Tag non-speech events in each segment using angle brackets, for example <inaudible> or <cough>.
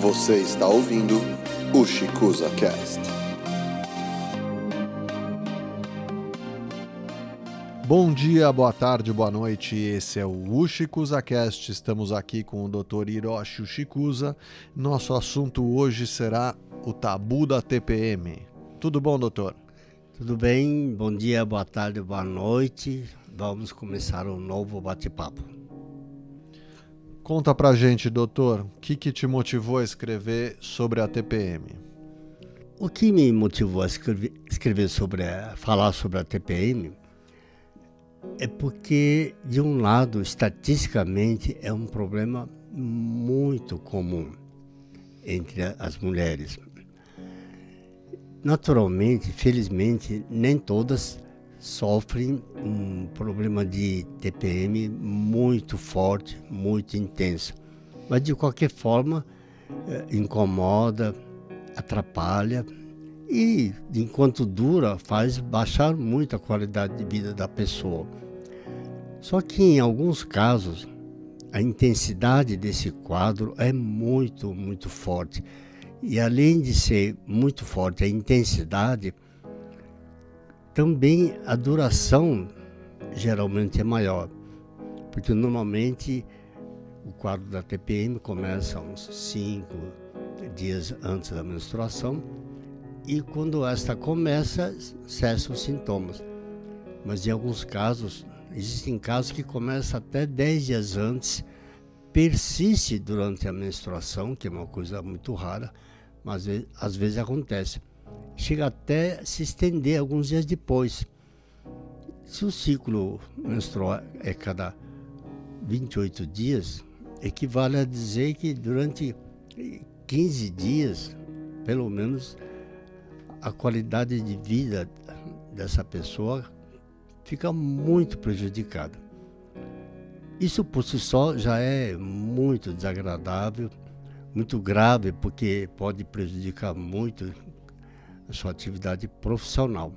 Você está ouvindo o Chicuza Cast. Bom dia, boa tarde, boa noite. Esse é o Ushikuza Cast. Estamos aqui com o Dr. Hiroshi Ushikuza. Nosso assunto hoje será o tabu da TPM. Tudo bom, doutor? Tudo bem? Bom dia, boa tarde, boa noite. Vamos começar um novo bate-papo. Conta pra gente, doutor, o que, que te motivou a escrever sobre a TPM? O que me motivou a escrever, escrever sobre a, falar sobre a TPM é porque, de um lado, estatisticamente, é um problema muito comum entre as mulheres. Naturalmente, felizmente, nem todas sofrem um problema de TPM muito forte, muito intenso. Mas de qualquer forma, eh, incomoda, atrapalha e, enquanto dura, faz baixar muito a qualidade de vida da pessoa. Só que em alguns casos, a intensidade desse quadro é muito, muito forte. E além de ser muito forte a intensidade, também a duração geralmente é maior. Porque normalmente o quadro da TPM começa uns 5 dias antes da menstruação e quando esta começa, cessam os sintomas. Mas em alguns casos, existem casos que começam até 10 dias antes, persiste durante a menstruação, que é uma coisa muito rara, mas às vezes acontece. Chega até se estender alguns dias depois. Se o ciclo menstrual é cada 28 dias, equivale a dizer que durante 15 dias, pelo menos, a qualidade de vida dessa pessoa fica muito prejudicada. Isso por si só já é muito desagradável, muito grave, porque pode prejudicar muito sua atividade profissional.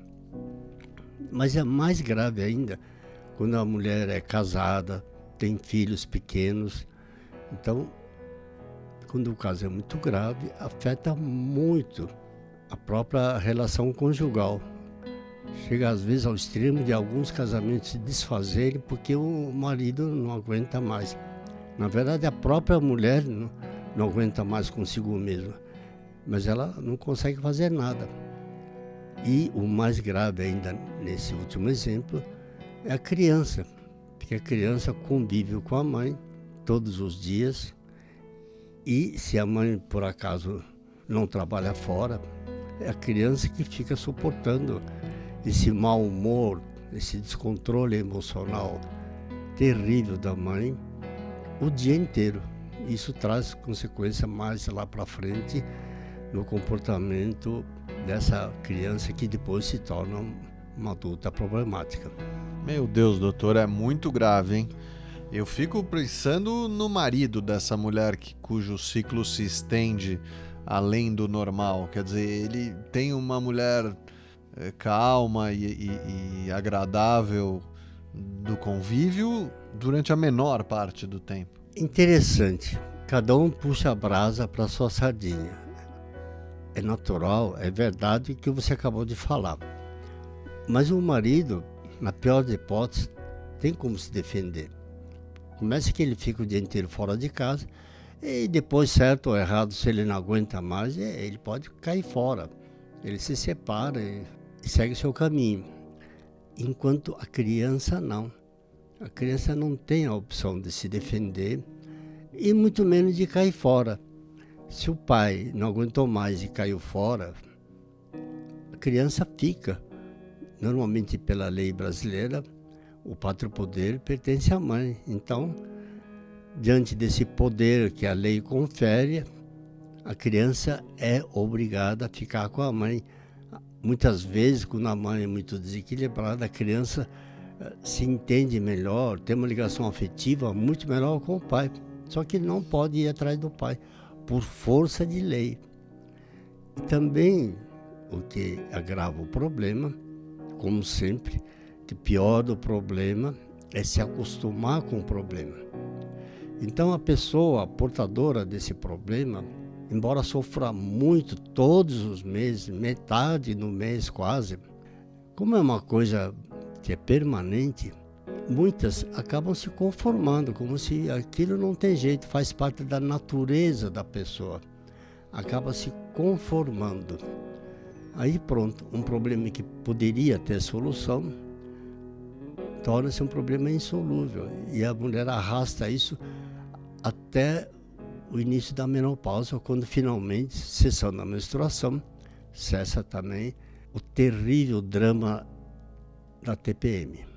Mas é mais grave ainda quando a mulher é casada, tem filhos pequenos. Então, quando o caso é muito grave, afeta muito a própria relação conjugal. Chega às vezes ao extremo de alguns casamentos se desfazerem porque o marido não aguenta mais. Na verdade, a própria mulher não, não aguenta mais consigo mesma, mas ela não consegue fazer nada. E o mais grave ainda nesse último exemplo é a criança, porque a criança convive com a mãe todos os dias e se a mãe por acaso não trabalha fora, é a criança que fica suportando esse mau humor, esse descontrole emocional terrível da mãe o dia inteiro. Isso traz consequência mais lá para frente no comportamento dessa criança que depois se torna uma adulta problemática. Meu Deus, doutor, é muito grave, hein? Eu fico pensando no marido dessa mulher que, cujo ciclo se estende além do normal. Quer dizer, ele tem uma mulher é, calma e, e, e agradável do convívio durante a menor parte do tempo. Interessante. Cada um puxa a brasa para sua sardinha. É natural, é verdade o que você acabou de falar. Mas o marido, na pior das hipóteses, tem como se defender. Começa que ele fica o dia inteiro fora de casa e depois, certo ou errado, se ele não aguenta mais, é, ele pode cair fora. Ele se separa e segue o seu caminho. Enquanto a criança não. A criança não tem a opção de se defender e muito menos de cair fora. Se o pai não aguentou mais e caiu fora, a criança fica. Normalmente, pela lei brasileira, o pátrio poder pertence à mãe. Então, diante desse poder que a lei confere, a criança é obrigada a ficar com a mãe. Muitas vezes, quando a mãe é muito desequilibrada, a criança eh, se entende melhor, tem uma ligação afetiva muito melhor com o pai. Só que não pode ir atrás do pai, por força de lei. E também, o que agrava o problema, como sempre, que pior do problema é se acostumar com o problema. Então a pessoa portadora desse problema, embora sofra muito todos os meses, metade no mês quase, como é uma coisa que é permanente, muitas acabam se conformando, como se aquilo não tem jeito, faz parte da natureza da pessoa. Acaba se conformando. Aí pronto, um problema que poderia ter solução torna-se um problema insolúvel. E a mulher arrasta isso até o início da menopausa, quando finalmente, cessando a menstruação, cessa também o terrível drama da TPM.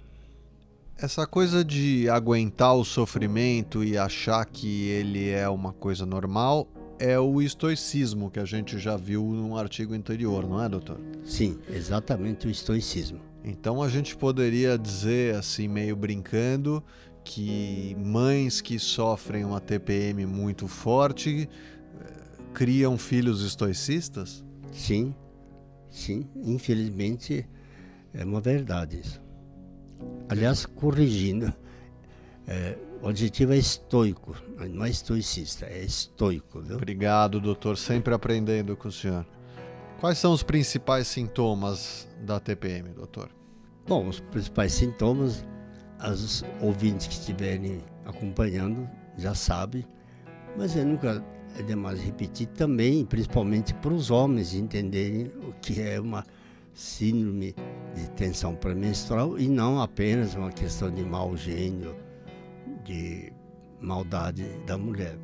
Essa coisa de aguentar o sofrimento e achar que ele é uma coisa normal é o estoicismo que a gente já viu num artigo anterior, não é, doutor? Sim, exatamente o estoicismo. Então a gente poderia dizer, assim, meio brincando, que mães que sofrem uma TPM muito forte eh, criam filhos estoicistas? Sim, sim, infelizmente é uma verdade isso. Aliás, corrigindo, <laughs> é, o adjetivo é estoico, não é estoicista, é estoico. Viu? Obrigado, doutor, sempre aprendendo com o senhor. Quais são os principais sintomas da TPM, doutor? Bom, os principais sintomas, os ouvintes que estiverem acompanhando já sabem, mas é nunca é demais repetir também, principalmente para os homens entenderem o que é uma síndrome de tensão pré-menstrual e não apenas uma questão de mau gênio, de maldade da mulher.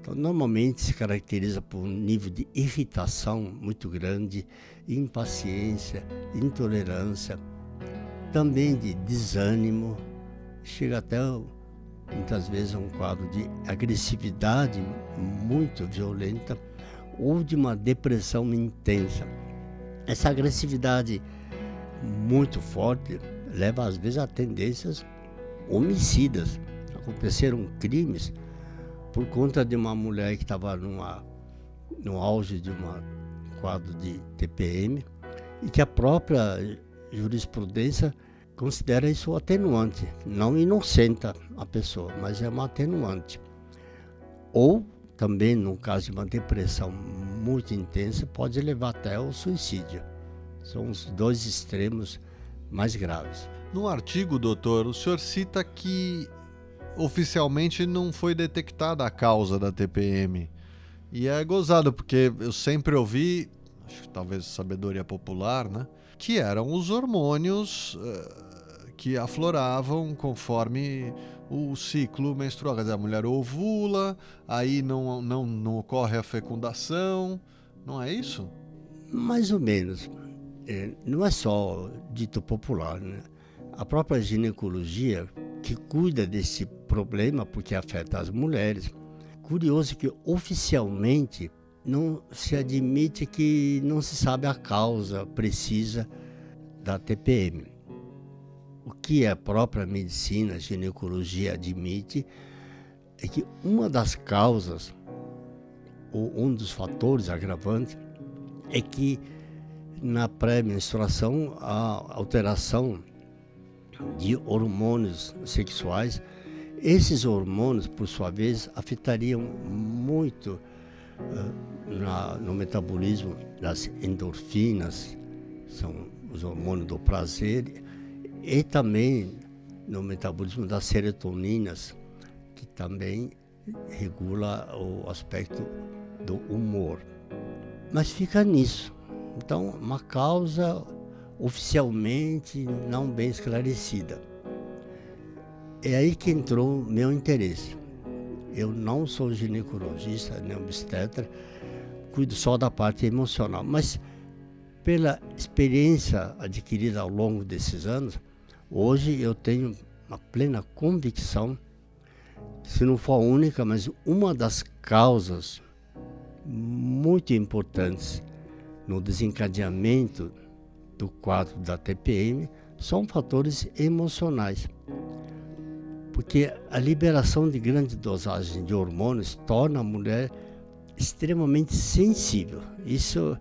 Então, normalmente se caracteriza por um nível de irritação muito grande, impaciência, intolerância, também de desânimo, chega até muitas vezes a um quadro de agressividade muito violenta ou de uma depressão intensa. Essa agressividade muito forte leva às vezes a tendências homicidas. Aconteceram crimes por conta de uma mulher que estava no auge de um quadro de TPM e que a própria jurisprudência considera isso atenuante, não inocenta a pessoa, mas é uma atenuante. Ou também, no caso de uma depressão muito intensa, pode levar até ao suicídio. São os dois extremos mais graves. No artigo, doutor, o senhor cita que oficialmente não foi detectada a causa da TPM. E é gozado, porque eu sempre ouvi, acho que talvez sabedoria popular, né? Que eram os hormônios uh, que afloravam conforme o ciclo menstrual. Quer dizer, a mulher ovula, aí não, não, não ocorre a fecundação, não é isso? Mais ou menos. É, não é só dito popular, né? A própria ginecologia, que cuida desse problema porque afeta as mulheres, curioso que oficialmente não se admite que não se sabe a causa precisa da TPM. O que a própria medicina, a ginecologia admite é que uma das causas, ou um dos fatores agravantes, é que na pré-menstruação a alteração de hormônios sexuais, esses hormônios, por sua vez, afetariam muito uh, na, no metabolismo das endorfinas, são os hormônios do prazer, e também no metabolismo das serotoninas, que também regula o aspecto do humor. Mas fica nisso. Então, uma causa oficialmente não bem esclarecida. É aí que entrou meu interesse. Eu não sou ginecologista nem obstetra, cuido só da parte emocional, mas pela experiência adquirida ao longo desses anos, Hoje eu tenho uma plena convicção, se não for a única, mas uma das causas muito importantes no desencadeamento do quadro da TPM são fatores emocionais. Porque a liberação de grande dosagem de hormônios torna a mulher extremamente sensível. Isso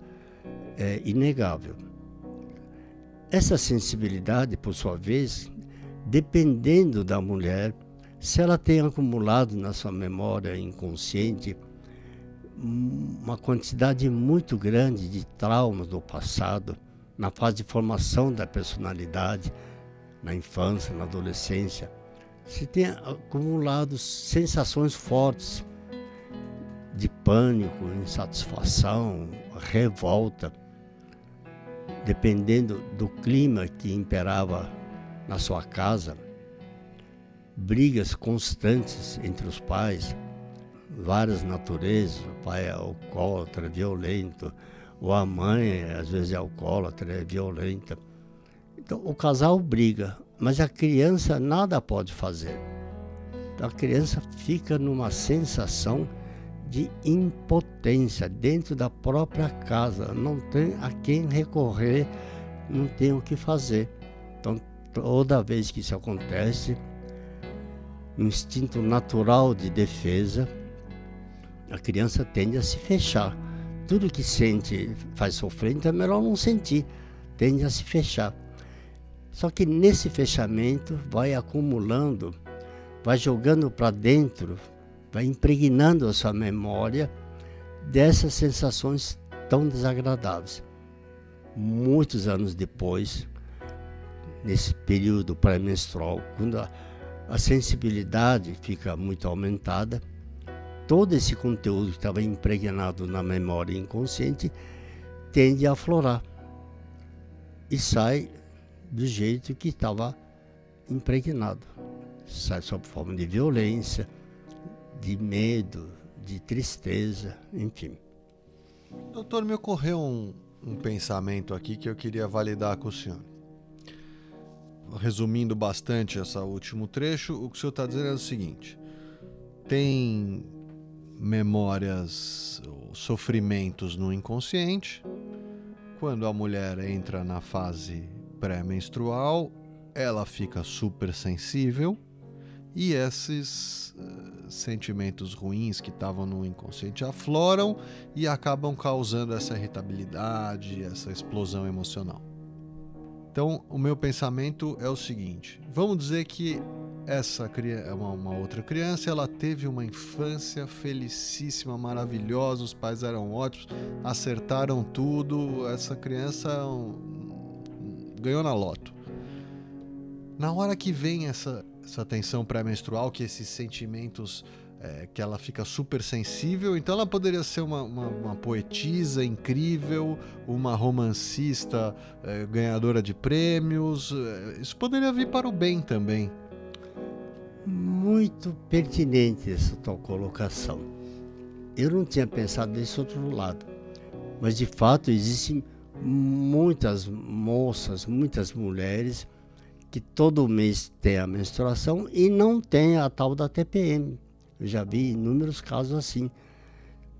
é inegável. Essa sensibilidade, por sua vez, dependendo da mulher, se ela tem acumulado na sua memória inconsciente uma quantidade muito grande de traumas do passado, na fase de formação da personalidade, na infância, na adolescência. Se tem acumulado sensações fortes de pânico, insatisfação, revolta, dependendo do clima que imperava na sua casa, brigas constantes entre os pais, várias naturezas, o pai é alcoólatra, violento, ou a mãe às vezes é alcoólatra, é violenta. Então o casal briga, mas a criança nada pode fazer. Então, a criança fica numa sensação de impotência dentro da própria casa, não tem a quem recorrer, não tem o que fazer. Então, toda vez que isso acontece, um instinto natural de defesa, a criança tende a se fechar. Tudo que sente faz sofrer, então é melhor não sentir, tende a se fechar. Só que nesse fechamento vai acumulando, vai jogando para dentro, vai impregnando a sua memória dessas sensações tão desagradáveis. Muitos anos depois, nesse período pré-menstrual, quando a, a sensibilidade fica muito aumentada, todo esse conteúdo que estava impregnado na memória inconsciente tende a aflorar e sai do jeito que estava impregnado. Sai sob forma de violência, de medo, de tristeza, enfim. Doutor, me ocorreu um, um pensamento aqui que eu queria validar com o senhor. Resumindo bastante esse último trecho, o que o senhor está dizendo é o seguinte: tem memórias, sofrimentos no inconsciente. Quando a mulher entra na fase pré-menstrual, ela fica super sensível e esses uh, sentimentos ruins que estavam no inconsciente afloram e acabam causando essa irritabilidade, essa explosão emocional. Então, o meu pensamento é o seguinte: vamos dizer que essa criança, uma, uma outra criança, ela teve uma infância felicíssima, maravilhosa, os pais eram ótimos, acertaram tudo, essa criança um, ganhou na loto. Na hora que vem essa, essa tensão pré-menstrual, que esses sentimentos é, que ela fica super sensível. Então ela poderia ser uma, uma, uma poetisa incrível, uma romancista é, ganhadora de prêmios. É, isso poderia vir para o bem também muito pertinente essa tua colocação. Eu não tinha pensado desse outro lado, mas de fato existem muitas moças, muitas mulheres que todo mês têm a menstruação e não têm a tal da TPM. Eu já vi inúmeros casos assim.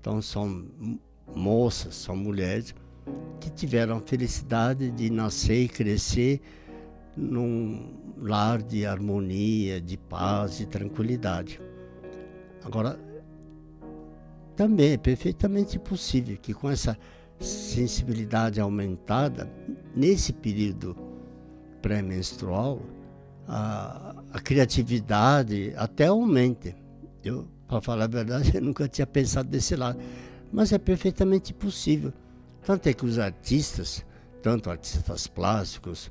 Então são moças, são mulheres que tiveram a felicidade de nascer e crescer num lar de harmonia, de paz e tranquilidade. Agora, também é perfeitamente possível que com essa sensibilidade aumentada, nesse período pré-menstrual, a, a, criatividade até aumente. Eu, para falar a verdade, <laughs> eu nunca tinha pensado desse lado, mas é perfeitamente possível. Tanto é que os artistas, tanto artistas plásticos,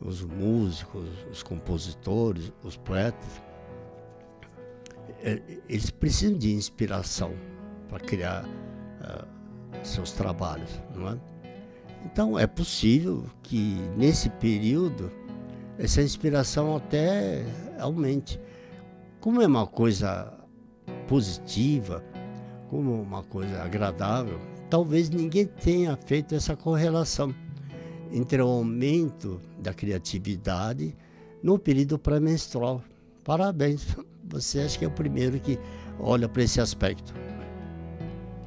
os músicos, os compositores, os poetas, é, eles precisam de inspiração para criar uh, seus trabalhos, não é? Então é possível que nesse período essa inspiração até aumente. Como é uma coisa positiva, como uma coisa agradável, talvez ninguém tenha feito essa correlação entre o aumento da criatividade no período pré-menstrual. Parabéns, você acha que é o primeiro que olha para esse aspecto.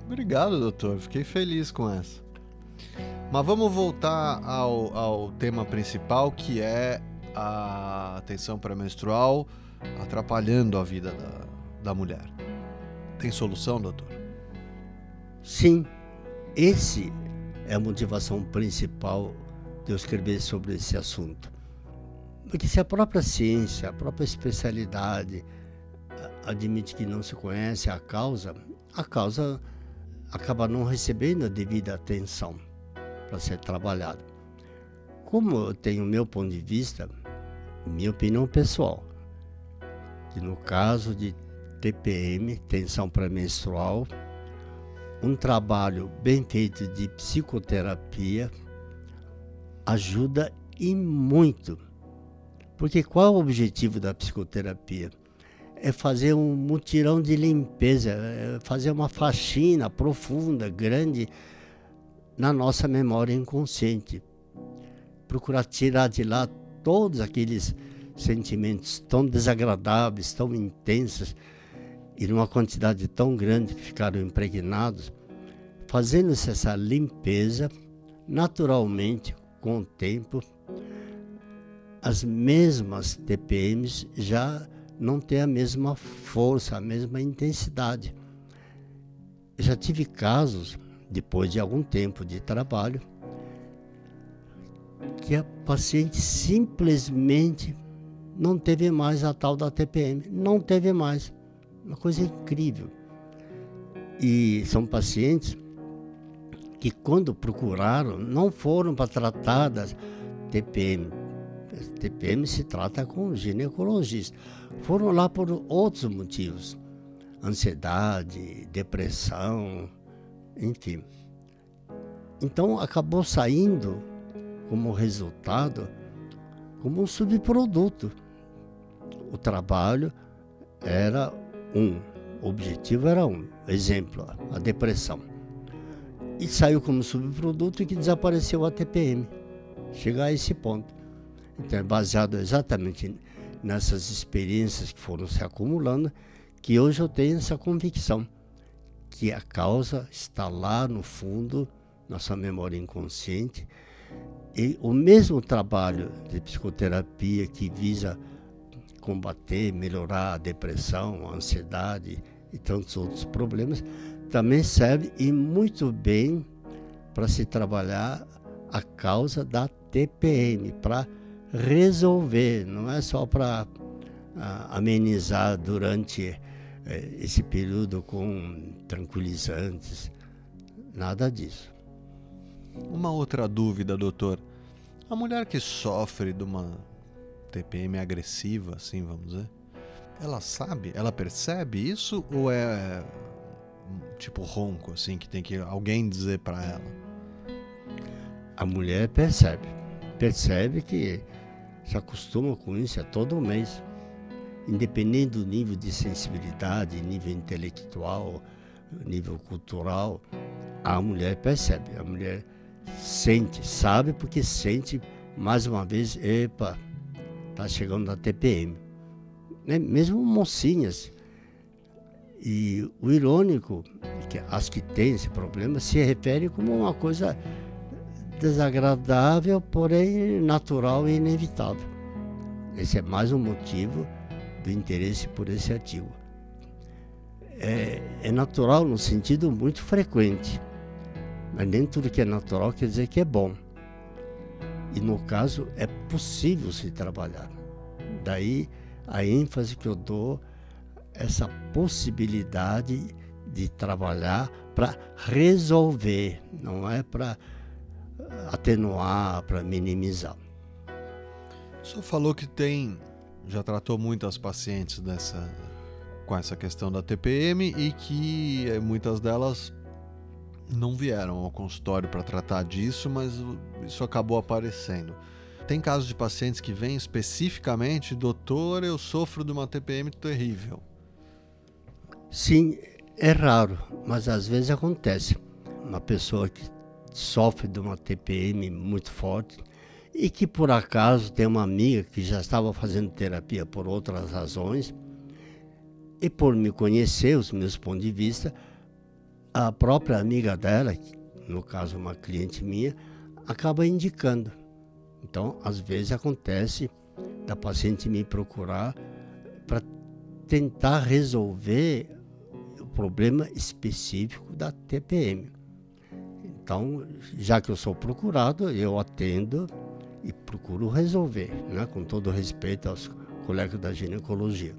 Obrigado, doutor. Fiquei feliz com essa. Mas vamos voltar ao, ao tema principal, que é a tensão pré-menstrual atrapalhando a vida da, da mulher. Tem solução, doutor? Sim. Esse é a motivação principal de eu escrever sobre esse assunto. Porque se a própria ciência, a própria especialidade admite que não se conhece a causa, a causa acaba não recebendo a devida atenção para ser trabalhado. Como eu tenho o meu ponto de vista, minha opinião pessoal, que no caso de TPM, tensão pré-menstrual, um trabalho bem feito de psicoterapia ajuda e muito. Porque qual é o objetivo da psicoterapia? É fazer um mutirão de limpeza, é fazer uma faxina profunda, grande na nossa memória inconsciente. Procurar tirar de lá todos aqueles sentimentos tão desagradáveis, tão intensos e numa quantidade tão grande que ficaram impregnados, fazendo-se essa limpeza naturalmente com o tempo, as mesmas TPMs já não têm a mesma força, a mesma intensidade. já tive casos, depois de algum tempo de trabalho, que a paciente simplesmente não teve mais a tal da TPM, não teve mais. Uma coisa incrível. E são pacientes que quando procuraram não foram para tratar das TPM. TPM se trata com ginecologista. Foram lá por outros motivos. Ansiedade, depressão, enfim. Então acabou saindo como resultado como um subproduto. O trabalho era um, o objetivo era um, exemplo, a depressão. E saiu como subproduto que desapareceu a TPM. Chegar a esse ponto. Então é baseado exatamente nessas experiências que foram se acumulando que hoje eu tenho essa convicção que a causa está lá no fundo, na sua memória inconsciente, e o mesmo trabalho de psicoterapia que visa combater, melhorar a depressão, a ansiedade e tantos outros problemas, também serve e muito bem para se trabalhar a causa da TPM, para resolver, não é só para ah, amenizar durante esse período com tranquilizantes, nada disso. Uma outra dúvida, doutor. A mulher que sofre de uma TPM agressiva, assim, vamos dizer, ela sabe, ela percebe isso ou é tipo ronco, assim, que tem que alguém dizer para ela? A mulher percebe, percebe que se acostuma com isso é todo mês, independente do nível de sensibilidade, nível intelectual, nível cultural, a mulher percebe, a mulher sente, sabe porque sente mais uma vez, epa, Está chegando na TPM. Né? Mesmo mocinhas. E o irônico, que as que têm esse problema, se refere como uma coisa desagradável, porém natural e inevitável. Esse é mais um motivo do interesse por esse artigo. É, é, natural no sentido muito frequente, mas nem tudo que é natural quer dizer que é bom. E no caso é possível se trabalhar. Daí a ênfase que eu dou essa possibilidade de trabalhar para resolver, não é para atenuar, para minimizar. O senhor falou que tem, já tratou muitas pacientes dessa, com essa questão da TPM e que eh, muitas delas não vieram ao consultório para tratar disso, mas isso acabou aparecendo. Tem casos de pacientes que vêm especificamente, doutor, eu sofro de uma TPM terrível. Sim, é raro, mas às vezes acontece. Uma pessoa que sofre de uma TPM muito forte e que por acaso tem uma amiga que já estava fazendo terapia por outras razões e por me conhecer, os meus pontos de vista, a própria amiga dela, no caso uma cliente minha, acaba indicando. Então, às vezes acontece da paciente me procurar para tentar resolver o problema específico da TPM. Então, já que eu sou procurado, eu atendo procuro resolver, né? com todo respeito aos colegas da ginecologia.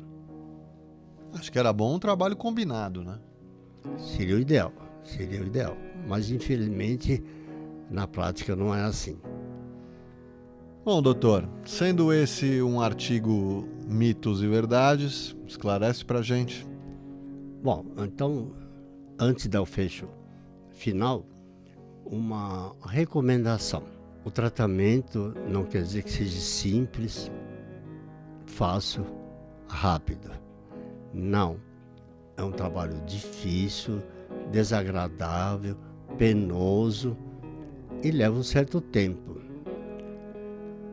Acho que era bom um trabalho combinado, né? Seria o ideal. seria o ideal. Mas infelizmente na prática não é assim. Bom, doutor, sendo esse um artigo mitos e verdades, esclarece pra gente. Bom, então, antes dar o fecho final, uma recomendação. O tratamento não quer dizer que seja simples, fácil, rápido. Não. É um trabalho difícil, desagradável, penoso e leva um certo tempo.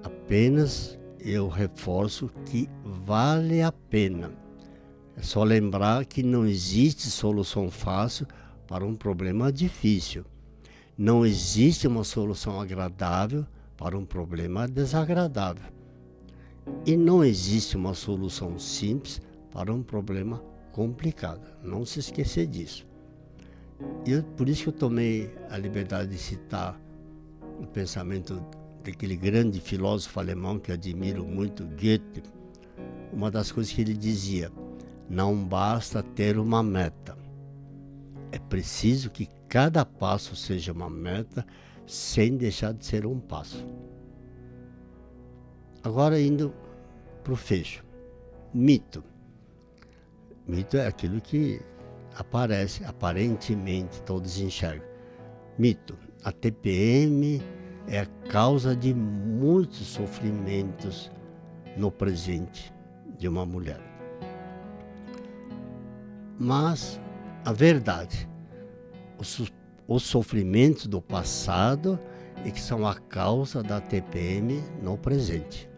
Apenas eu reforço que vale a pena. É só lembrar que não existe solução fácil para um problema difícil. Não existe uma solução agradável para um problema desagradável. E não existe uma solução simples para um problema complicado. Não se esquecer disso. E por isso que eu tomei a liberdade de citar o pensamento daquele grande filósofo alemão que admiro muito, Goethe. Uma das coisas que ele dizia: não basta ter uma meta. É preciso que cada passo seja uma meta, sem deixar de ser um passo. Agora indo para o fecho. Mito. Mito é aquilo que aparece, aparentemente todos enxergam. Mito. A TPM é a causa de muitos sofrimentos no presente de uma mulher. Mas a verdade, os, os sofrimentos do passado e que são a causa da TPM no presente.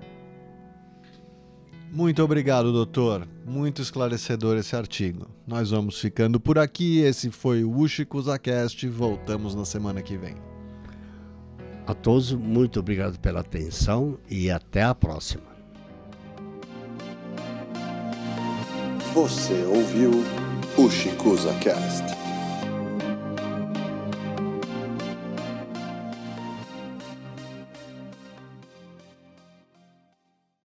Muito obrigado, doutor. Muito esclarecedor esse artigo. Nós vamos ficando por aqui. Esse foi o Ushikuzacast. Voltamos na semana que vem. A todos, muito obrigado pela atenção e até a próxima. Você ouviu o Cast.